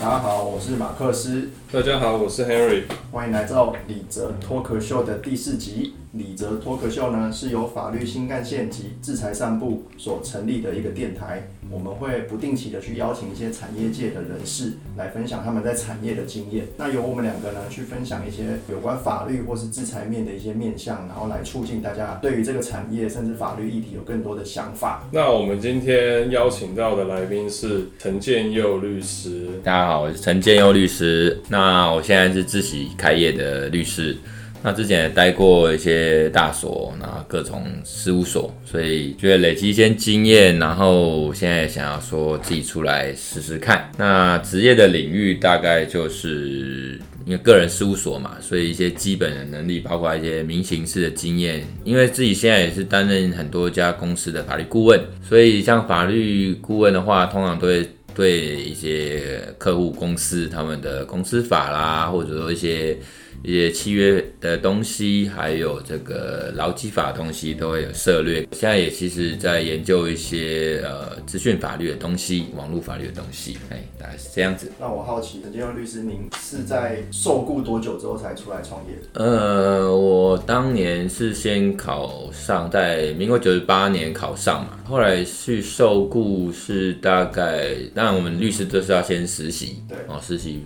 大家好，我是马克思，大家好，我是 Henry。欢迎来到李泽脱壳秀的第四集。李泽脱壳秀呢，是由法律新干线及制裁散布所成立的一个电台。我们会不定期的去邀请一些产业界的人士来分享他们在产业的经验。那由我们两个呢，去分享一些有关法律或是制裁面的一些面向，然后来促进大家对于这个产业甚至法律议题有更多的想法。那我们今天邀请到的来宾是陈建佑律师。大家好，我是陈建佑律师。那我现在是自己开业的律师。那之前也待过一些大所，然后各种事务所，所以觉得累积一些经验，然后现在想要说自己出来试试看。那职业的领域大概就是因为个人事务所嘛，所以一些基本的能力，包括一些民刑事的经验。因为自己现在也是担任很多家公司的法律顾问，所以像法律顾问的话，通常都会对一些客户公司他们的公司法啦，或者说一些。一些契约的东西，还有这个劳基法的东西都会有涉略。现在也其实在研究一些呃资讯法律的东西，网络法律的东西。哎，大概是这样子。那我好奇，陈建佑律师，您是在受雇多久之后才出来创业？呃，我当年是先考上，在民国九十八年考上嘛，后来去受雇是大概，当然我们律师都是要先实习，对，哦，实习。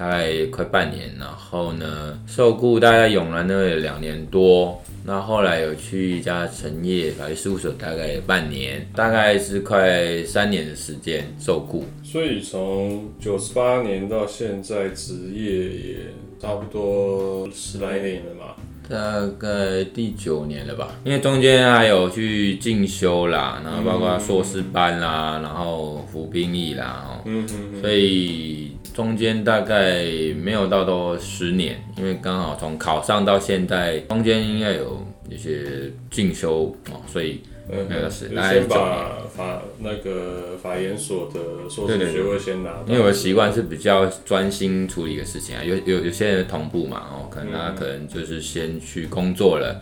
大概快半年，然后呢，受雇大概永兰那两年多，那后来有去一家成业法律事务所，大概半年，大概是快三年的时间受雇。所以从九十八年到现在，职业也差不多十来年了嘛。大概第九年了吧，因为中间还有去进修啦，然后包括硕士班啦，然后服兵役啦，嗯嗯，所以中间大概没有到多十年，因为刚好从考上到现在，中间应该有一些进修哦，所以。那个是，先把法那个法研所的硕士学位先拿。因为我的习惯是比较专心处理一个事情啊，有有有些人同步嘛，哦，可能他可能就是先去工作了。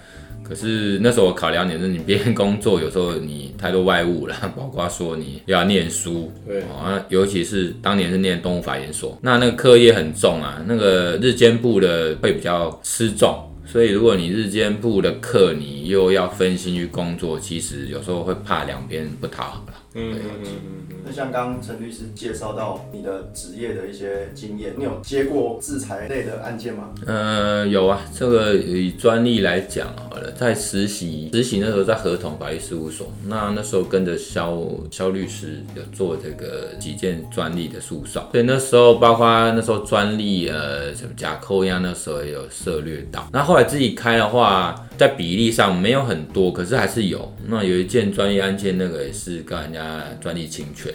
可是那时候我考量点是，你边工作有时候你太多外务了，包括说你要念书，对啊，尤其是当年是念动物法研所，那那个课业很重啊，那个日间部的会比较吃重。所以，如果你日间部的课，你又要分心去工作，其实有时候会怕两边不讨嗯嗯嗯。那像刚刚陈律师介绍到你的职业的一些经验，你有接过制裁类的案件吗？呃，有啊。这个以专利来讲好了，在实习实习那时候在合同法律事务所，那那时候跟着肖肖律师有做这个几件专利的诉讼，所以那时候包括那时候专利呃什么假扣押，那时候也有涉略到。那后来自己开的话，在比例上没有很多，可是还是有。那有一件专业案件，那个也是跟人家专利侵权。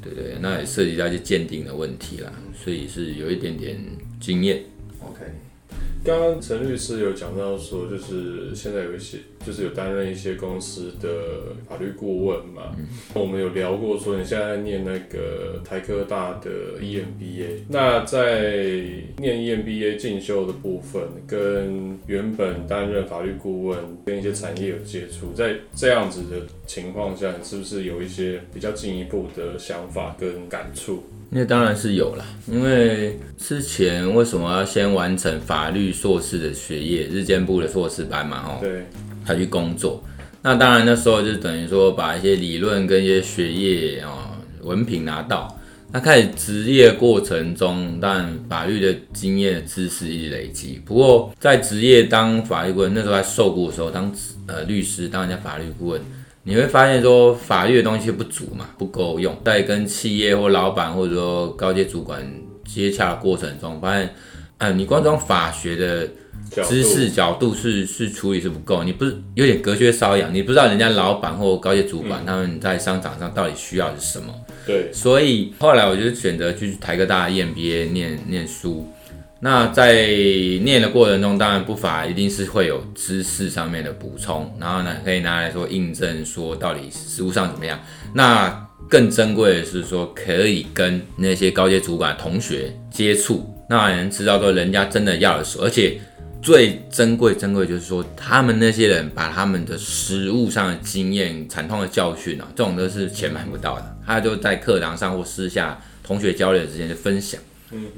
对对，那也涉及到一些鉴定的问题啦，所以是有一点点经验。OK。刚刚陈律师有讲到说，就是现在有一些，就是有担任一些公司的法律顾问嘛。我们有聊过说，你现在念那个台科大的 EMBA，那在念 EMBA 进修的部分，跟原本担任法律顾问，跟一些产业有接触，在这样子的情况下，你是不是有一些比较进一步的想法跟感触？那当然是有啦，因为之前为什么要先完成法律硕士的学业，日间部的硕士班嘛，哦，对，才去工作。那当然那时候就等于说把一些理论跟一些学业啊文凭拿到，那开始职业过程中，但法律的经验知识一直累积。不过在职业当法律顾问，那时候还受雇的时候，当呃律师，当人家法律顾问。你会发现说法律的东西不足嘛，不够用。在跟企业或老板或者说高阶主管接洽的过程中，发现，嗯，你光从法学的知识角度是是处理是不够，你不是有点隔靴搔痒，你不知道人家老板或高阶主管他们在商场上到底需要的是什么。对，所以后来我就选择去台科大 EMBA 念念书。那在念的过程中，当然不乏一定是会有知识上面的补充，然后呢，可以拿来说印证，说到底实务上怎么样。那更珍贵的是说，可以跟那些高阶主管同学接触，那能知道说人家真的要的是，而且最珍贵珍贵就是说，他们那些人把他们的实务上的经验、惨痛的教训啊，这种都是钱买不到的，他就在课堂上或私下。同学交流之间就分享。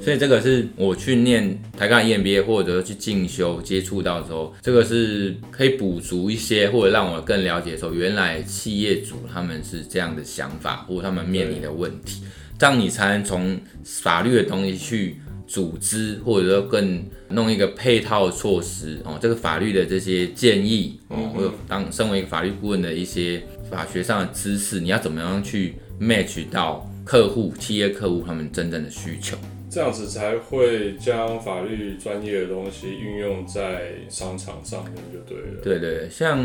所以这个是我去念台港 EMBA 或者去进修接触到之后，这个是可以补足一些，或者让我更了解说原来企业主他们是这样的想法，或者他们面临的问题，这样你才能从法律的东西去组织，或者说更弄一个配套措施哦。这个法律的这些建议哦，或者当身为一个法律顾问的一些法学上的知识，你要怎么样去 match 到客户、企业客户他们真正的需求？这样子才会将法律专业的东西运用在商场上面就对了。对对，像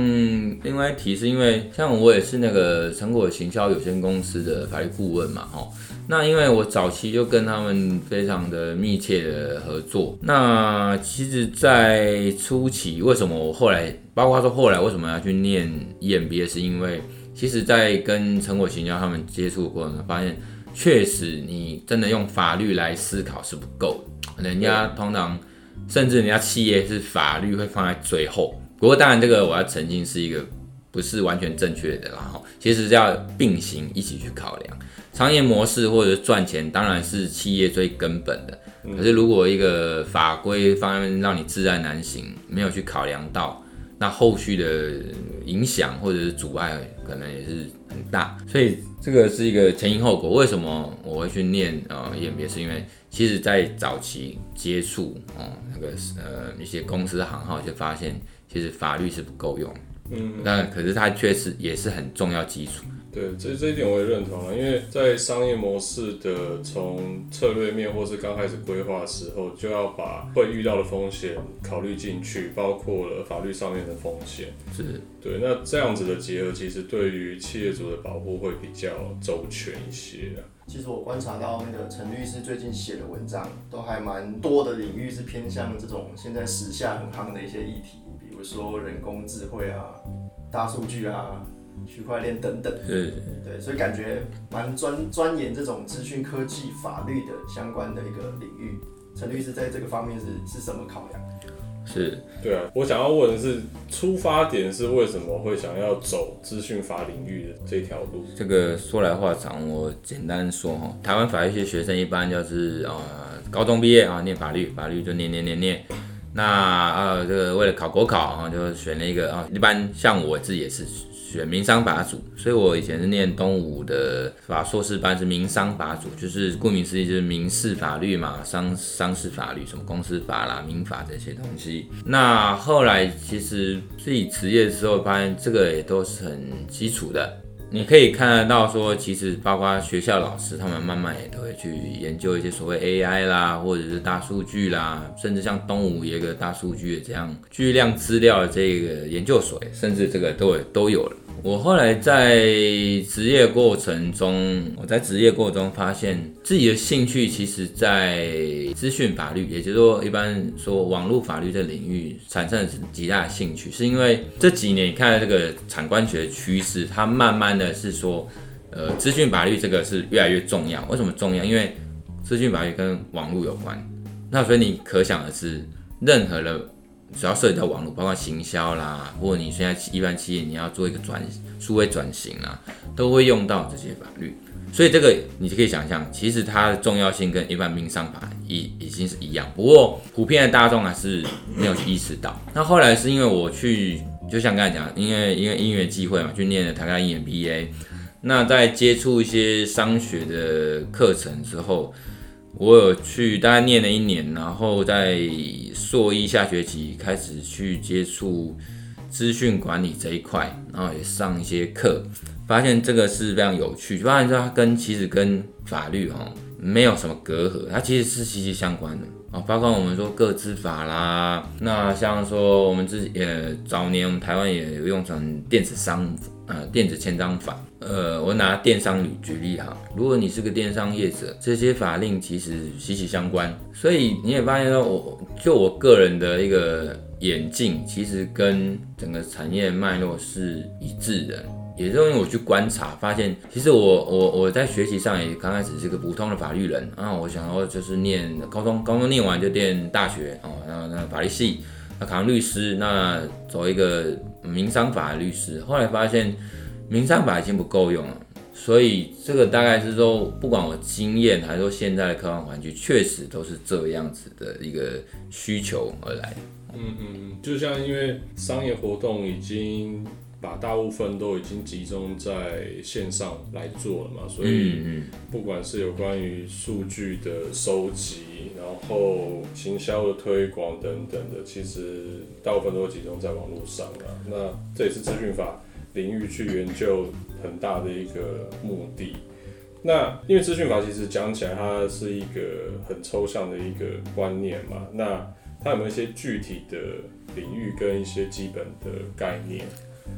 另外一提是因为像我也是那个成果行销有限公司的法律顾问嘛，哈。那因为我早期就跟他们非常的密切的合作。那其实，在初期，为什么我后来，包括说后来为什么要去念 EMBA，是因为其实在跟成果行销他们接触过程中发现。确实，你真的用法律来思考是不够的。人家通常，甚至人家企业是法律会放在最后。不过，当然这个我要澄清是一个不是完全正确的，然后其实是要并行一起去考量商业模式或者赚钱，当然是企业最根本的。可是如果一个法规方面让你自然难行，没有去考量到，那后续的影响或者是阻碍可能也是很大，所以。这个是一个前因后果。为什么我会去念呃 EMBA？是因为其实在早期接触哦那个呃一些公司行号，就发现其实法律是不够用。嗯，那可是它确实也是很重要基础。对，这这一点我也认同了，因为在商业模式的从策略面或是刚开始规划的时候，就要把会遇到的风险考虑进去，包括了法律上面的风险。是，对，那这样子的结合，其实对于企业主的保护会比较周全一些。其实我观察到那个陈律师最近写的文章，都还蛮多的领域是偏向这种现在时下很夯的一些议题，比如说人工智慧啊、大数据啊。区块链等等，对对，所以感觉蛮专钻研这种资讯科技法律的相关的一个领域。陈律师在这个方面是是什么考量？是，对啊，我想要问的是，出发点是为什么会想要走资讯法领域的这条路？这个说来话长，我简单说哈，台湾法律系学生一般就是呃高中毕业啊，念法律，法律就念念念念。那呃这个为了考国考啊，就选了一个啊，一般像我自己也是。选民商法组，所以我以前是念东吴的法硕士班，是民商法组，就是顾名思义就是民事法律嘛，商商事法律，什么公司法啦、民法这些东西。那后来其实自己职业的时候，发现这个也都是很基础的。你可以看得到，说其实包括学校老师，他们慢慢也都会去研究一些所谓 AI 啦，或者是大数据啦，甚至像东吴一个大数据的这样巨量资料的这个研究所，甚至这个都都有了。我后来在职业过程中，我在职业过程中发现自己的兴趣，其实在资讯法律，也就是说，一般说网络法律的领域产生了极大的兴趣，是因为这几年你看这个产官学的趋势，它慢慢的是说，呃，资讯法律这个是越来越重要。为什么重要？因为资讯法律跟网络有关，那所以你可想而知，任何的。只要涉及到网络，包括行销啦，或你现在一般企业你要做一个转数位转型啊，都会用到这些法律。所以这个你就可以想象，其实它的重要性跟一般民商法已已经是一样。不过普遍的大众还是没有意识到。那后来是因为我去，就像刚才讲，因为因为音乐机会嘛，去念了台大英 MBA。那在接触一些商学的课程之后。我有去大概念了一年，然后在硕一下学期开始去接触资讯管理这一块，然后也上一些课，发现这个是非常有趣。发现说它跟其实跟法律哈没有什么隔阂，它其实是息息相关的啊。包括我们说个资法啦，那像说我们自己呃早年我们台湾也有用成电子商。呃，电子签章法，呃，我拿电商举举例哈，如果你是个电商业者，这些法令其实息息相关，所以你也发现到，我就我个人的一个眼镜，其实跟整个产业脉络是一致的，也是因为我去观察，发现其实我我我在学习上也刚开始是个普通的法律人啊，我想要就是念高中，高中念完就念大学哦，然后那法律系。那考上律师，那走一个民商法律师，后来发现民商法已经不够用了，所以这个大概是说，不管我经验还是说现在的科幻环境，确实都是这样子的一个需求而来。嗯嗯，就像因为商业活动已经把大部分都已经集中在线上来做了嘛，所以不管是有关于数据的收集，然后行销的推广等等的，其实大部分都集中在网络上了。那这也是资讯法领域去研究很大的一个目的。那因为资讯法其实讲起来，它是一个很抽象的一个观念嘛，那它有没有一些具体的领域跟一些基本的概念？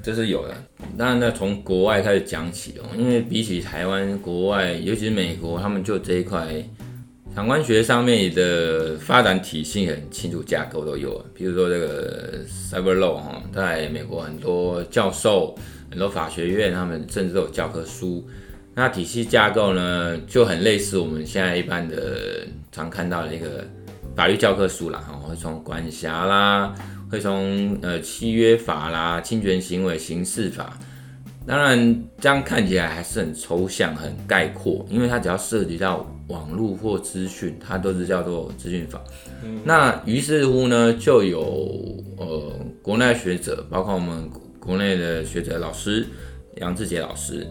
这是有的。当然，那从国外开始讲起哦，因为比起台湾，国外尤其是美国，他们就这一块感官学上面的发展体系很清楚，架构都有。比如说这个 Cyber Law 哈，在美国很多教授、很多法学院，他们甚至都有教科书。那体系架构呢，就很类似我们现在一般的常看到的一个。法律教科书啦，哈，会从管辖啦，会从呃契约法啦、侵权行为刑事法。当然，这样看起来还是很抽象、很概括，因为它只要涉及到网络或资讯，它都是叫做资讯法。那于是乎呢，就有呃国内学者，包括我们国内的学者老师杨志杰老师，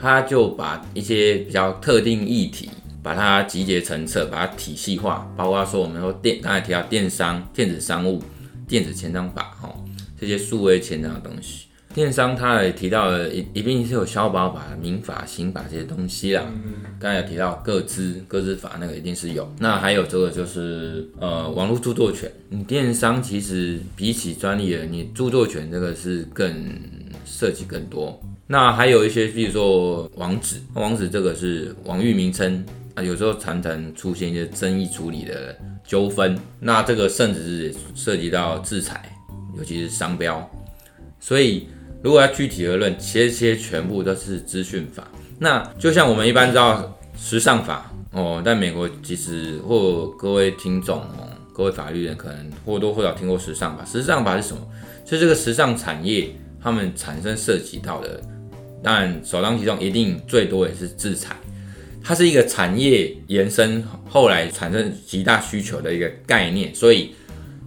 他就把一些比较特定议题。把它集结成册，把它体系化，包括说我们说电，刚才提到电商、电子商务、电子签章法，哈，这些数位签章的东西。电商他也提到了一一定是有消保法、民法、刑法这些东西啦。刚才有提到各资各资法，那个一定是有。那还有这个就是呃网络著作权，你电商其实比起专利的，你著作权这个是更涉及更多。那还有一些，比如说网址，网址这个是网域名称。啊，有时候常常出现一些争议处理的纠纷，那这个甚至是涉及到制裁，尤其是商标。所以，如果要具体而论，这些全部都是资讯法。那就像我们一般知道时尚法哦，在美国其实或各位听众哦，各位法律人可能或多或少听过时尚法。时尚法是什么？是这个时尚产业他们产生涉及到的，当然首当其冲，一定最多也是制裁。它是一个产业延伸，后来产生极大需求的一个概念，所以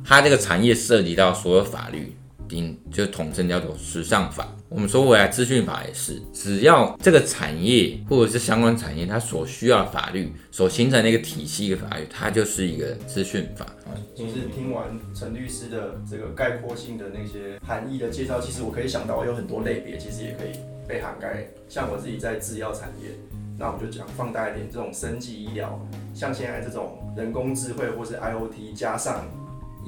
它这个产业涉及到所有法律，顶就统称叫做时尚法。我们说回来，资讯法也是，只要这个产业或者是相关产业，它所需要的法律所形成的一个体系的法律，它就是一个资讯法。其实听完陈律师的这个概括性的那些含义的介绍，其实我可以想到有很多类别，其实也可以被涵盖。像我自己在制药产业。那我就讲放大一点，这种生技医疗，像现在这种人工智慧或是 IOT 加上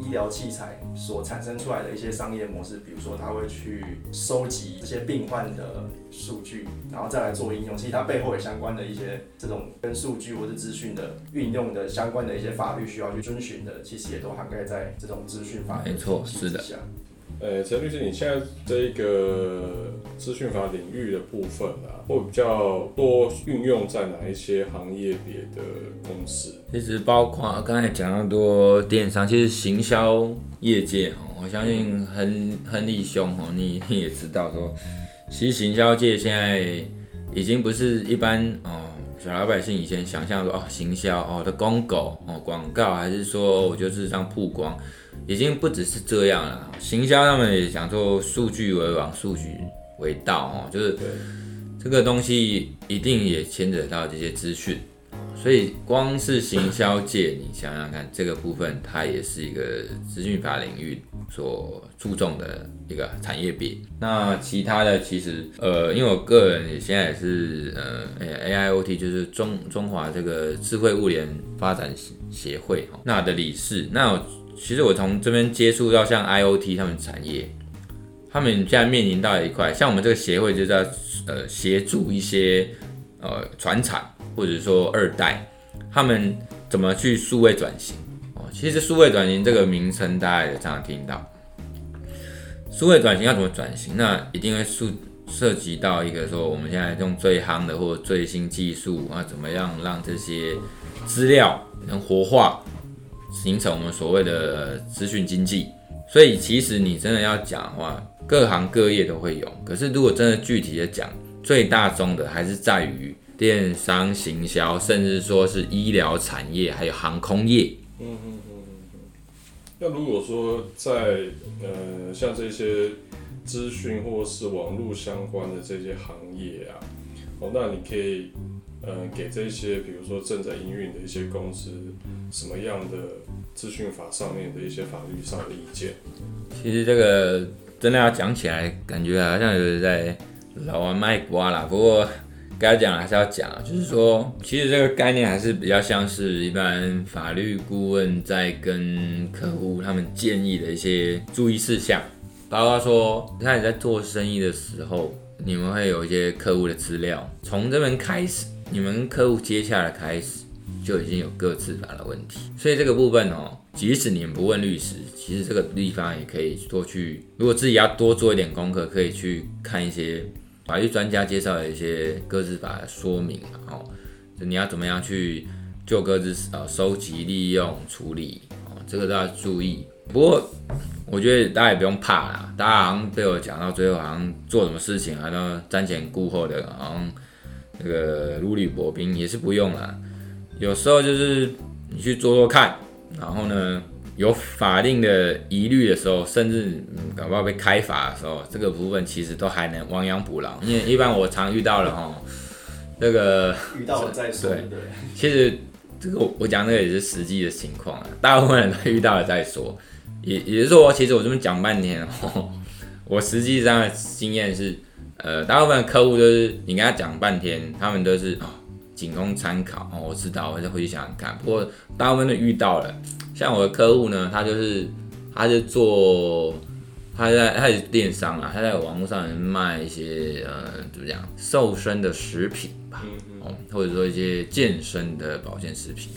医疗器材所产生出来的一些商业模式，比如说他会去收集这些病患的数据，然后再来做应用。其实它背后有相关的一些这种跟数据或者资讯的运用的相关的一些法律需要去遵循的，其实也都涵盖在这种资讯法没错，是的。呃，陈律师，你现在这一个资讯法领域的部分啊，会比较多运用在哪一些行业别的公司？其实包括刚才讲到多电商，其实行销业界哦，我相信亨亨利兄哦，你你也知道说，其实行销界现在已经不是一般哦，小老百姓以前想象说哦，行销哦的公狗哦广告，还是说我就是这样曝光。已经不只是这样了，行销他们也讲做数据为王，数据为道哦，就是这个东西一定也牵扯到这些资讯，所以光是行销界，你想想看，这个部分它也是一个资讯法领域所注重的一个产业别。那其他的其实，呃，因为我个人也现在也是呃，AIoT 就是中中华这个智慧物联发展协会哈，那的理事，那。其实我从这边接触到像 IOT 他们产业，他们现在面临到一块，像我们这个协会就在呃协助一些呃船厂或者说二代，他们怎么去数位转型哦。其实数位转型这个名称大家也常常听到，数位转型要怎么转型？那一定会涉涉及到一个说我们现在用最夯的或最新技术啊，怎么样让这些资料能活化？形成我们所谓的资讯经济，所以其实你真的要讲的话，各行各业都会有。可是如果真的具体的讲，最大宗的还是在于电商行销，甚至说是医疗产业，还有航空业。嗯嗯嗯嗯嗯。那如果说在呃像这些资讯或是网络相关的这些行业啊，哦，那你可以呃给这些比如说正在营运的一些公司什么样的资讯法上面的一些法律上的意见？其实这个真的要讲起来，感觉好像有人在老王卖瓜啦。不过该讲还是要讲，就是说，其实这个概念还是比较像是一般法律顾问在跟客户他们建议的一些注意事项，包括说，你看你在做生意的时候，你们会有一些客户的资料，从这边开始，你们客户接下来开始就已经有各自法的问题，所以这个部分哦，即使你们不问律师，其实这个地方也可以多去，如果自己要多做一点功课，可以去看一些法律专家介绍的一些各自法的说明，哦，就你要怎么样去就各自呃收集、利用、处理，哦，这个都要注意。不过我觉得大家也不用怕啦，大家好像被我讲到最后，好像做什么事情好像瞻前顾后的，好像那个如履薄冰，也是不用啦。有时候就是你去做做看，然后呢，有法定的疑虑的时候，甚至嗯，搞不好被开罚的时候，这个部分其实都还能亡羊补牢。因为一般我常遇到了哈，这个遇到了再说，对对？其实这个我我讲这个也是实际的情况啊，大部分人都遇到了再说。也也就是说，其实我这么讲半天哦，我实际上的经验是，呃，大部分的客户就是你跟他讲半天，他们都是哦，仅供参考哦，我知道，我再回去想想看。不过大部分都遇到了，像我的客户呢，他就是他是做他在他也是电商啊，他在网络上卖一些呃怎么讲瘦身的食品吧，哦，或者说一些健身的保健食品。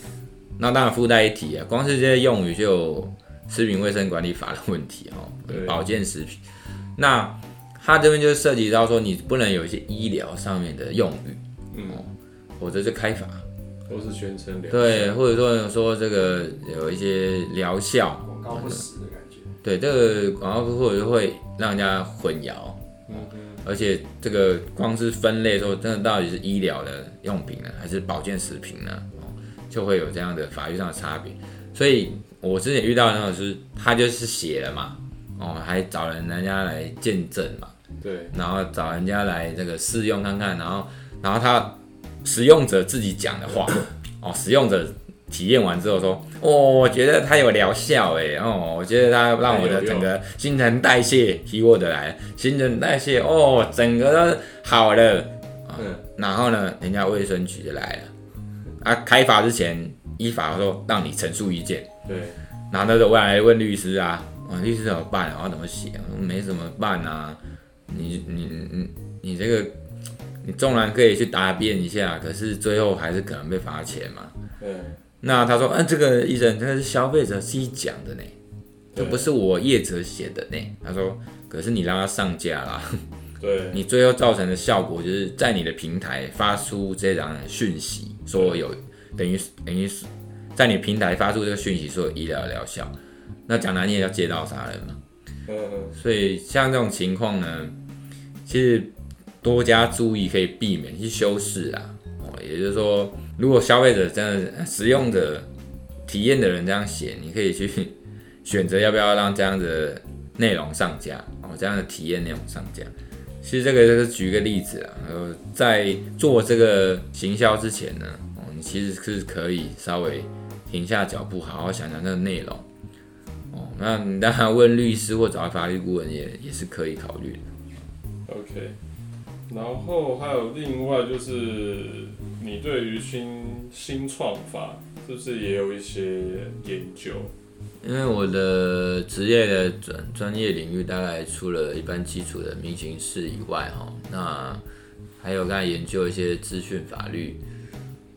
那当然附带一提啊，光是这些用语就有食品卫生管理法的问题哦，保健食品。那它这边就涉及到说，你不能有一些医疗上面的用语，嗯，否则就开罚。或是宣称疗对，或者说说这个有一些疗效，广告不实的感觉。对这个广告或者会让人家混淆，嗯而且这个光是分类说，真的到底是医疗的用品呢，还是保健食品呢？哦，就会有这样的法律上的差别。所以我之前遇到的那种是，他就是写了嘛，哦，还找人人家来见证嘛，对，然后找人家来这个试用看看，然后然后他使用者自己讲的话，哦，使用者体验完之后说，哦，我觉得它有疗效哎，哦，我觉得它让我的整个新陈代谢提过的来，新陈代谢哦，整个都好了，啊嗯，然后呢，人家卫生局就来了，啊，开发之前依法说让你陈述意见。对，然后他就问来问律师啊，啊，律师怎么办啊？我要怎么写？我说没怎么办啊，你你你你这个，你纵然可以去答辩一下，可是最后还是可能被罚钱嘛。对，那他说，嗯、这个医生这个是消费者自己讲的呢，这不是我业者写的呢。他说，可是你让他上架啦，对，你最后造成的效果就是在你的平台发出这张讯息，说有等于等于是在你平台发出这个讯息，说有医疗疗效，那讲难你也要借刀杀人嘛。嗯嗯，所以像这种情况呢，其实多加注意可以避免去修饰啊。哦，也就是说，如果消费者真的使用者体验的人这样写，你可以去 选择要不要让这样的内容上架哦，这样的体验内容上架。其实这个就是举个例子啊，呃，在做这个行销之前呢，哦，你其实是可以稍微停下脚步，好好想想那个内容。哦，那你当然问律师或找法律顾问也也是可以考虑的。OK，然后还有另外就是你对于新新创法是不是也有一些研究？因为我的职业的专专业领域大概除了一般基础的民刑事以外，哈，那还有刚才研究一些资讯法律，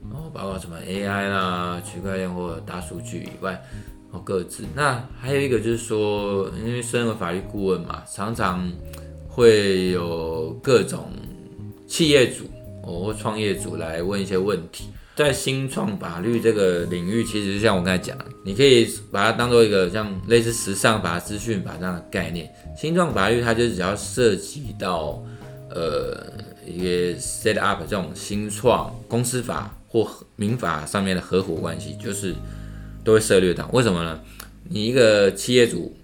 然后包括什么 AI 啦、区块链或大数据以外，哦各自。那还有一个就是说，因为身为法律顾问嘛，常常会有各种企业主哦或创业主来问一些问题。在新创法律这个领域，其实像我刚才讲，你可以把它当做一个像类似时尚法、资讯法这样的概念。新创法律它就只要涉及到呃一些 set up 这种新创公司法或民法上面的合伙关系，就是都会涉猎到。为什么呢？你一个企业主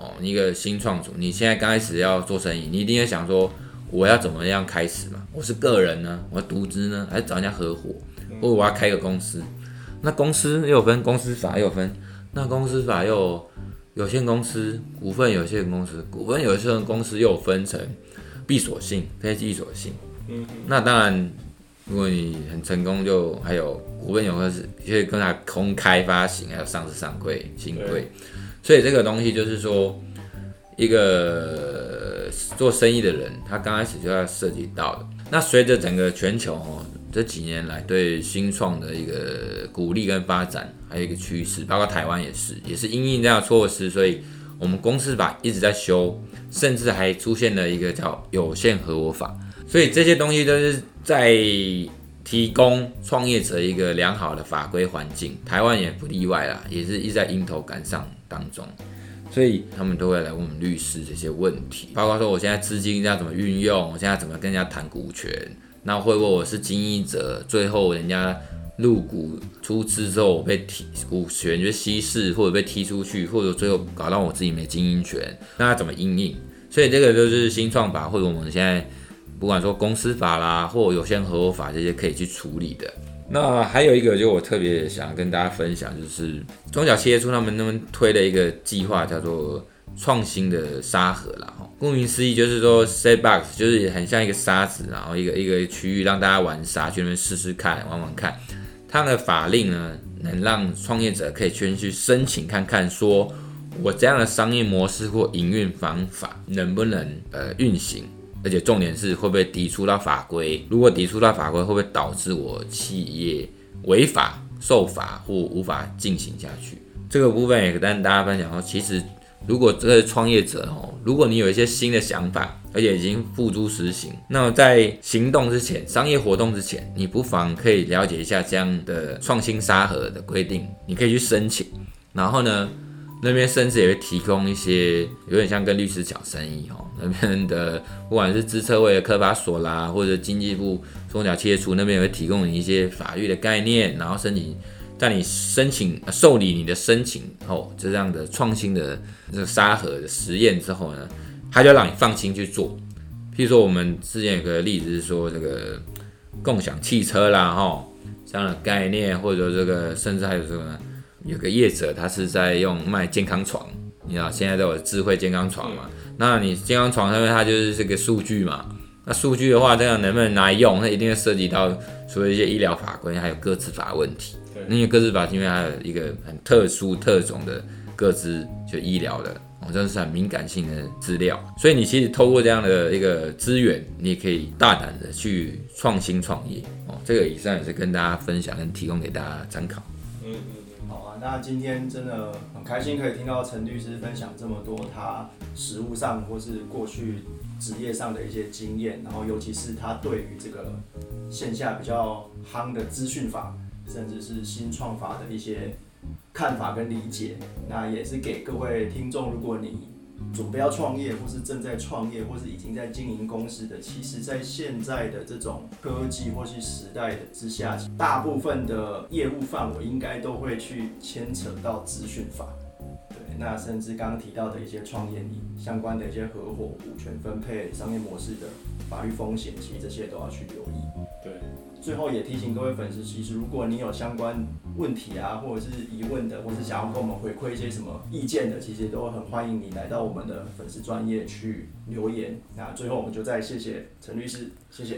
哦，你一个新创主，你现在刚开始要做生意，你一定要想说我要怎么样开始嘛？我是个人呢，我要独资呢，还是找人家合伙，或者我要开个公司？那公司又有分公司法，又有分那公司法又有有限公司、股份有限公司、股份有限公司又分成闭锁性、非闭锁性。嗯，那当然，如果你很成功，就还有股份有限公司可以跟它公开发行，还有上市上柜、新贵。所以这个东西就是说，一个做生意的人，他刚开始就要涉及到的。那随着整个全球哦这几年来对新创的一个鼓励跟发展，还有一个趋势，包括台湾也是，也是因应这样措施，所以我们公司法一直在修，甚至还出现了一个叫有限合伙法。所以这些东西都是在提供创业者一个良好的法规环境，台湾也不例外啦，也是一直在迎头赶上当中。所以他们都会来问我们律师这些问题，包括说我现在资金要怎么运用，我现在怎么跟人家谈股权，那会不会我是经营者，最后人家入股出资之后我被提股权就稀释，或者被踢出去，或者最后搞到我自己没经营权，那要怎么应应？所以这个就是新创法或者我们现在不管说公司法啦，或有限合伙法这些可以去处理的。那还有一个，就我特别想跟大家分享，就是中小企业处他们那边推的一个计划，叫做创新的沙盒啦。哈，顾名思义就是说，Sandbox 就是很像一个沙子，然后一个一个区域让大家玩沙，去那边试试看，玩玩看。它的法令呢，能让创业者可以先去申请看看，说我这样的商业模式或营运方法能不能呃运行。而且重点是会不会抵触到法规？如果抵触到法规，会不会导致我企业违法受罚或无法进行下去？这个部分也跟大家分享说，其实如果这个创业者哦，如果你有一些新的想法，而且已经付诸实行，那么在行动之前，商业活动之前，你不妨可以了解一下这样的创新沙盒的规定，你可以去申请，然后呢？那边甚至也会提供一些有点像跟律师讲生意哦，那边的不管是资策会的科法所啦，或者经济部中小企业处那边也会提供你一些法律的概念，然后申请在你申请受理你的申请后，这样的创新的这个沙盒的实验之后呢，他就让你放心去做。譬如说我们之前有个例子是说这个共享汽车啦，哈这样的概念，或者说这个甚至还有什么？有个业者，他是在用卖健康床，你知道现在都有智慧健康床嘛？那你健康床上面它就是这个数据嘛？那数据的话，这样能不能拿来用？那一定会涉及到除了一些医疗法规，还有各自法问题。对，因为各自法因为还有一个很特殊特种的各自，就医疗的，哦，这是很敏感性的资料。所以你其实透过这样的一个资源，你也可以大胆的去创新创业。哦，这个以上也是跟大家分享，跟提供给大家参考。嗯嗯。那今天真的很开心，可以听到陈律师分享这么多他实务上或是过去职业上的一些经验，然后尤其是他对于这个线下比较夯的资讯法，甚至是新创法的一些看法跟理解，那也是给各位听众，如果你。准备要创业，或是正在创业，或是已经在经营公司的，其实，在现在的这种科技或是时代的之下，大部分的业务范围应该都会去牵扯到资讯法。对，那甚至刚刚提到的一些创业你相关的一些合伙、股权分配、商业模式的法律风险，其实这些都要去留意。最后也提醒各位粉丝，其实如果你有相关问题啊，或者是疑问的，或是想要跟我们回馈一些什么意见的，其实都很欢迎你来到我们的粉丝专业去留言。那最后我们就再谢谢陈律师，谢谢。